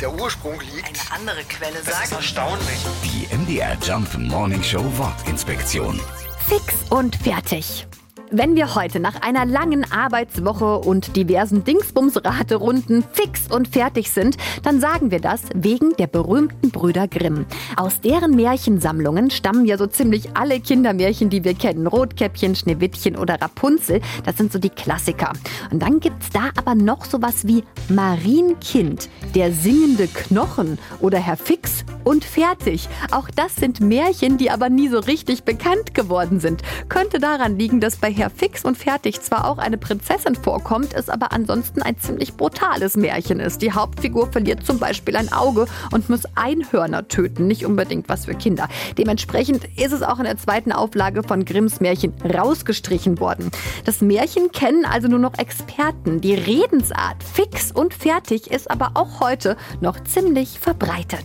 der Ursprung liegt. Eine andere Quelle Das ist sagt. erstaunlich. Die MDR Jump Morning Show Wortinspektion. Fix und fertig. Wenn wir heute nach einer langen Arbeitswoche und diversen Dingsbums-Raterunden fix und fertig sind, dann sagen wir das wegen der berühmten Brüder Grimm. Aus deren Märchensammlungen stammen ja so ziemlich alle Kindermärchen, die wir kennen. Rotkäppchen, Schneewittchen oder Rapunzel, das sind so die Klassiker. Und dann gibt's da aber noch sowas wie Marienkind, der singende Knochen oder Herr Fix und fertig. Auch das sind Märchen, die aber nie so richtig bekannt geworden sind. Könnte daran liegen, dass bei Herr Fix und Fertig zwar auch eine Prinzessin vorkommt, es aber ansonsten ein ziemlich brutales Märchen ist. Die Hauptfigur verliert zum Beispiel ein Auge und muss Einhörner töten. Nicht unbedingt was für Kinder. Dementsprechend ist es auch in der zweiten Auflage von Grimms Märchen rausgestrichen worden. Das Märchen kennen also nur noch Experten. Die Redensart Fix und Fertig ist aber auch heute noch ziemlich verbreitet.